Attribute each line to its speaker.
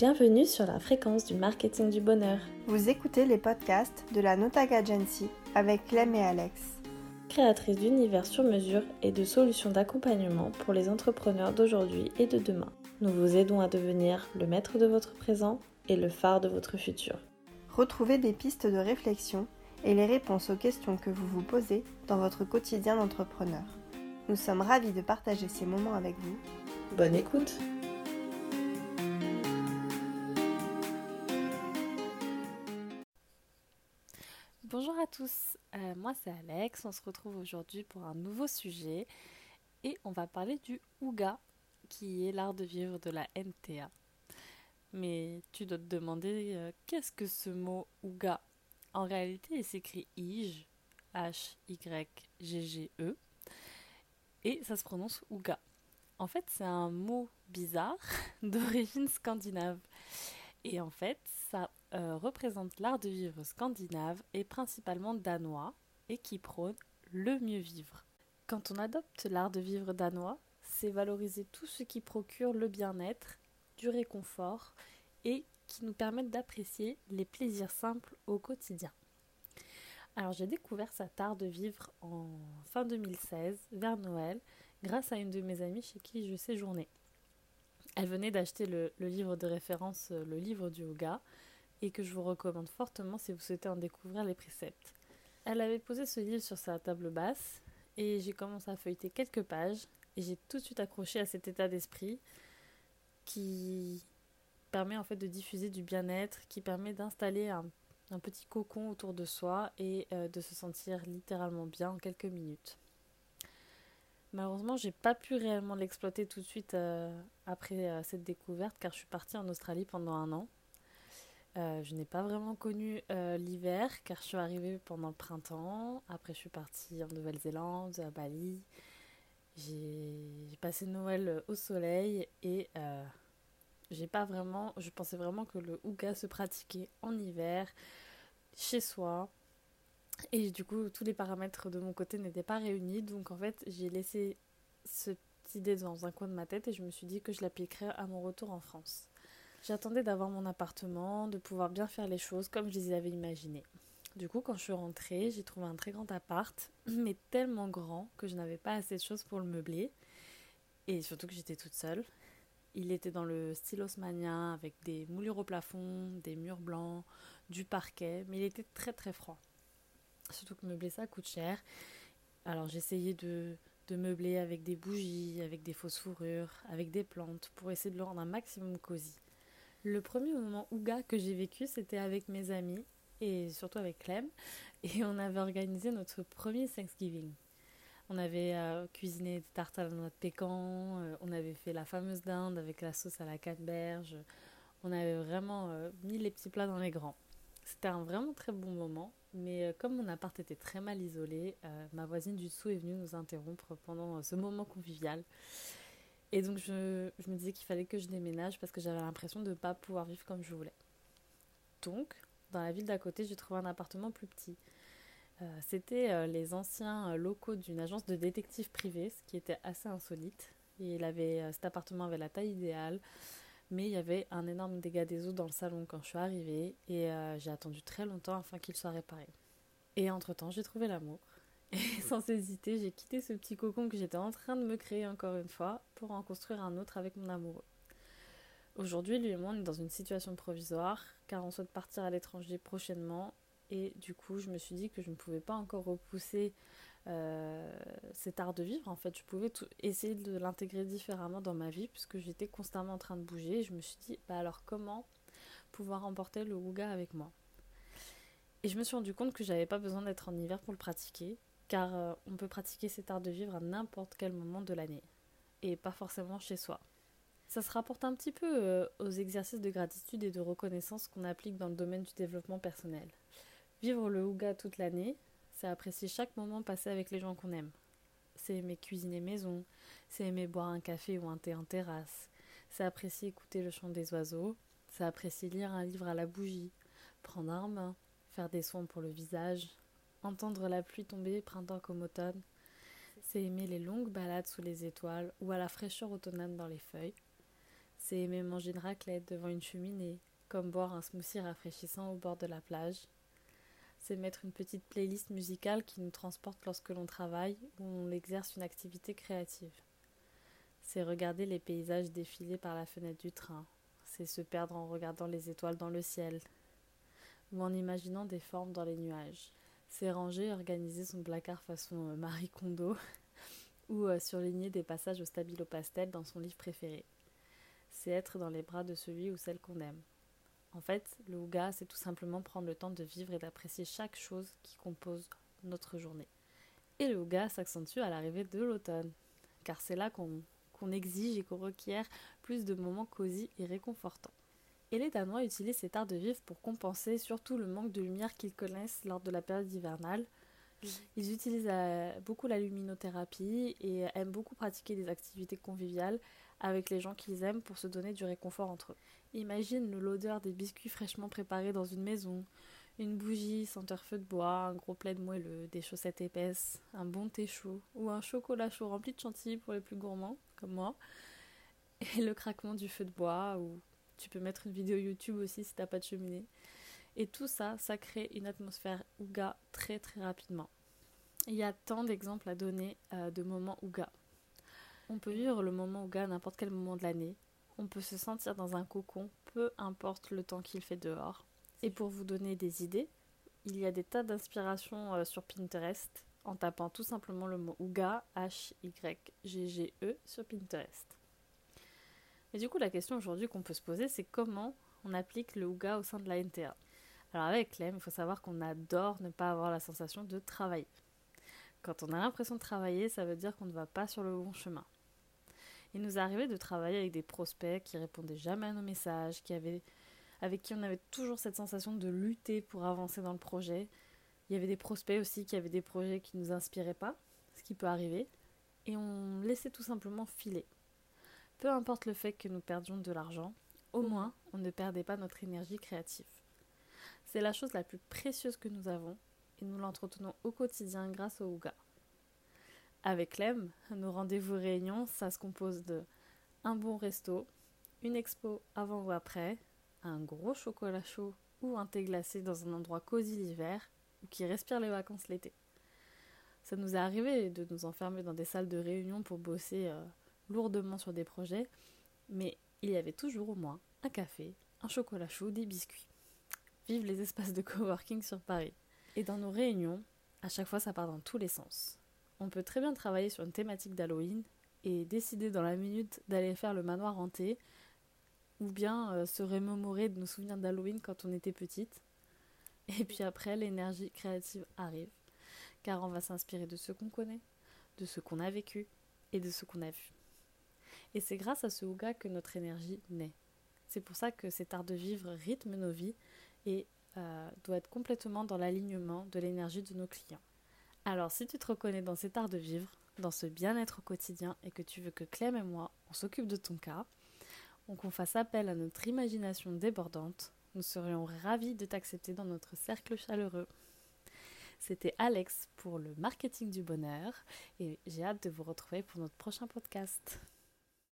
Speaker 1: Bienvenue sur la fréquence du marketing du bonheur.
Speaker 2: Vous écoutez les podcasts de la Notag Agency avec Clem et Alex.
Speaker 1: Créatrice d'univers sur mesure et de solutions d'accompagnement pour les entrepreneurs d'aujourd'hui et de demain. Nous vous aidons à devenir le maître de votre présent et le phare de votre futur.
Speaker 2: Retrouvez des pistes de réflexion et les réponses aux questions que vous vous posez dans votre quotidien d'entrepreneur. Nous sommes ravis de partager ces moments avec vous.
Speaker 1: Bonne écoute tous, euh, moi c'est Alex, on se retrouve aujourd'hui pour un nouveau sujet et on va parler du Ouga qui est l'art de vivre de la NTA. Mais tu dois te demander euh, qu'est-ce que ce mot Ouga? En réalité il s'écrit IJ, H-Y-G-G-E et ça se prononce Ouga. En fait c'est un mot bizarre d'origine scandinave et en fait ça euh, représente l'art de vivre scandinave et principalement danois et qui prône le mieux vivre. Quand on adopte l'art de vivre danois, c'est valoriser tout ce qui procure le bien-être, du réconfort et qui nous permettent d'apprécier les plaisirs simples au quotidien. Alors j'ai découvert cet art de vivre en fin 2016, vers Noël, grâce à une de mes amies chez qui je séjournais. Elle venait d'acheter le, livre de référence, le livre du yoga, et que je vous recommande fortement si vous souhaitez en découvrir les préceptes. Elle avait posé ce livre sur sa table basse et j'ai commencé à feuilleter quelques pages et j'ai tout de suite accroché à cet état d'esprit qui permet en fait de diffuser du bien-être, qui permet d'installer un, un, petit cocon autour de soi et euh, de se sentir littéralement bien en quelques minutes. Malheureusement, j'ai pas pu réellement l'exploiter tout de suite euh, après euh, cette découverte car je suis partie en Australie pendant un an euh, je n'ai pas vraiment connu l'hiver car je suis arrivée pendant le printemps. Après, je suis partie en Nouvelle-Zélande, à Bali. J'ai passé Noël au soleil et. Je pensais vraiment que le houga se pratiquait en hiver, chez soi. Et du coup, tous les paramètres de mon côté n'étaient pas réunis. Donc en fait, j'ai laissé cette idée dans un coin de ma tête et je me suis dit que je l'appliquerais à mon retour en France. J'attendais d'avoir mon appartement, de pouvoir bien faire les choses comme je les avais imaginées. Du coup, quand je suis rentrée, j'ai trouvé un très grand appart, mais tellement grand que je n'avais pas assez de choses pour le meubler. Et surtout que j'étais toute seule. Il était dans le style haussmanien avec des moulures au plafond, des murs blancs, du parquet, mais il était très très froid. Surtout que meubler ça coûte cher. Alors j'essayais de, de meubler avec des bougies, avec des fausses fourrures, avec des plantes pour essayer de le rendre un maximum cosy. Le premier moment Ouga que j'ai vécu, c'était avec mes amis et surtout avec Clem. Et on avait organisé notre premier Thanksgiving. On avait euh, cuisiné des tartes à la noix de pécan, euh, on avait fait la fameuse dinde avec la sauce à la canneberge. On avait vraiment euh, mis les petits plats dans les grands. C'était un vraiment très bon moment, mais euh, comme mon appart était très mal isolé, euh, ma voisine du dessous est venue nous interrompre pendant ce moment convivial. Et donc je, me disais qu'il fallait que je déménage parce que j'avais l'impression de ne pas pouvoir vivre comme je voulais. Donc, dans la ville d'à côté, j'ai trouvé un appartement plus petit. Euh, C'était euh, les anciens locaux d'une agence de détectives privés, ce qui était assez insolite. Il avait, euh, cet appartement avait la taille idéale, mais il y avait un énorme dégât des eaux dans le salon quand je suis arrivée, et euh, j'ai attendu très longtemps afin qu'il soit réparé. Et entre-temps, j'ai trouvé l'amour. Et sans hésiter, j'ai quitté ce petit cocon que j'étais en train de me créer encore une fois pour en construire un autre avec mon amoureux. Aujourd'hui, lui et moi, on est dans une situation provisoire car on souhaite partir à l'étranger prochainement et du coup, je me suis dit que je ne pouvais pas encore repousser euh, cet art de vivre. En fait, je pouvais tout, essayer de l'intégrer différemment dans ma vie puisque j'étais constamment en train de bouger et je me suis dit, bah alors comment pouvoir emporter le Ouga avec moi? Et je me suis rendu compte que j'avais pas besoin d'être en hiver pour le pratiquer car euh, on peut pratiquer cet art de vivre à n'importe quel moment de l'année et pas forcément chez soi. Ça se rapporte un petit peu euh, aux exercices de gratitude et de reconnaissance qu'on applique dans le domaine du développement personnel. Vivre le Ouga toute l'année, c'est apprécier chaque moment passé avec les gens qu'on aime. C'est aimer cuisiner maison, c'est aimer boire un café ou un thé en terrasse, c'est apprécier écouter le chant des oiseaux, c'est apprécier lire un livre à la bougie, prendre un bain, faire des soins pour le visage, entendre la pluie tomber printemps comme automne, c'est aimer les longues balades sous les étoiles ou à la fraîcheur automnale dans les feuilles, C'est aimer manger une raclette devant une cheminée, comme boire un smoothie rafraîchissant au bord de la plage. C'est mettre une petite playlist musicale qui nous transporte lorsque l'on travaille ou on exerce une activité créative. C'est regarder les paysages défiler par la fenêtre du train. C'est se perdre en regardant les étoiles dans le ciel ou en imaginant des formes dans les nuages. C'est ranger et organiser son placard façon euh, Marie Kondo ou euh, surligner des passages au stabilo pastel dans son livre préféré. C'est être dans les bras de celui ou celle qu'on aime. En fait, le Ouga, c'est tout simplement prendre le temps de vivre et d'apprécier chaque chose qui compose notre journée. Et le Ouga s'accentue à l'arrivée de l'automne, car c'est là qu'on exige et qu'on requiert plus de moments cosy et réconfortants. Et les Danois utilisent cet art de vivre pour compenser surtout le manque de lumière qu'ils connaissent lors de la période hivernale. Ils utilisent euh, beaucoup la luminothérapie et aiment beaucoup pratiquer des activités conviviales avec les gens qu'ils aiment pour se donner du réconfort entre eux. Imagine l'odeur des biscuits fraîchement préparés dans une maison, une bougie senteur feu de bois, un gros plaid moelleux, des chaussettes épaisses, un bon thé chaud ou un chocolat chaud rempli de chantilly pour les plus gourmands, comme moi, et le craquement du feu de bois ou tu peux mettre une vidéo YouTube aussi si t'as pas de cheminée. Et tout ça, ça crée une atmosphère Ouga très très rapidement. Il y a tant d'exemples à donner euh, de moments Ouga. On peut vivre le moment Ouga à n'importe quel moment de l'année. On peut se sentir dans un cocon, peu importe le temps qu'il fait dehors. Et pour vous donner des idées, il y a des tas d'inspirations euh, sur Pinterest en tapant tout simplement le mot Ouga, H-Y-G-G-E sur Pinterest. Et du coup, la question aujourd'hui qu'on peut se poser, c'est comment on applique le Ouga au sein de la NTA. Alors avec Clem, il faut savoir qu'on adore ne pas avoir la sensation de travailler. Quand on a l'impression de travailler, ça veut dire qu'on ne va pas sur le bon chemin. Il nous arrivé de travailler avec des prospects qui répondaient jamais à nos messages, avec qui on avait toujours cette sensation de lutter pour avancer dans le projet. Il y avait des prospects aussi qui avaient des projets qui ne nous inspiraient pas, ce qui peut arriver, et on laissait tout simplement filer. Peu importe le fait que nous perdions de l'argent, au moins on ne perdait pas notre énergie créative. C'est la chose la plus précieuse que nous avons et nous l'entretenons au quotidien grâce au Ouga. Avec Lem, nos rendez-vous réunions, ça se compose de un bon resto, une expo avant ou après, un gros chocolat chaud ou un thé glacé dans un endroit cosy l'hiver ou qui respire les vacances l'été. Ça nous est arrivé de nous enfermer dans des salles de réunion pour bosser euh, lourdement sur des projets, mais il y avait toujours au moins un café, un chocolat chaud, des biscuits. Vive les espaces de coworking sur Paris. Et dans nos réunions, à chaque fois ça part dans tous les sens. On peut très bien travailler sur une thématique d'Halloween et décider dans la minute d'aller faire le manoir hanté, ou bien euh, se remémorer de nos souvenirs d'Halloween quand on était petite. Et puis après, l'énergie créative arrive, car on va s'inspirer de ce qu'on connaît, de ce qu'on a vécu et de ce qu'on a vu. Et c'est grâce à ce Ouga que notre énergie naît. C'est pour ça que cet art de vivre rythme nos vies et euh, doit être complètement dans l'alignement de l'énergie de nos clients. Alors si tu te reconnais dans cet art de vivre, dans ce bien-être au quotidien et que tu veux que Clem et moi, on s'occupe de ton cas, ou qu'on fasse appel à notre imagination débordante, nous serions ravis de t'accepter dans notre cercle chaleureux. C'était Alex pour le marketing du bonheur et j'ai hâte de vous retrouver pour notre prochain podcast.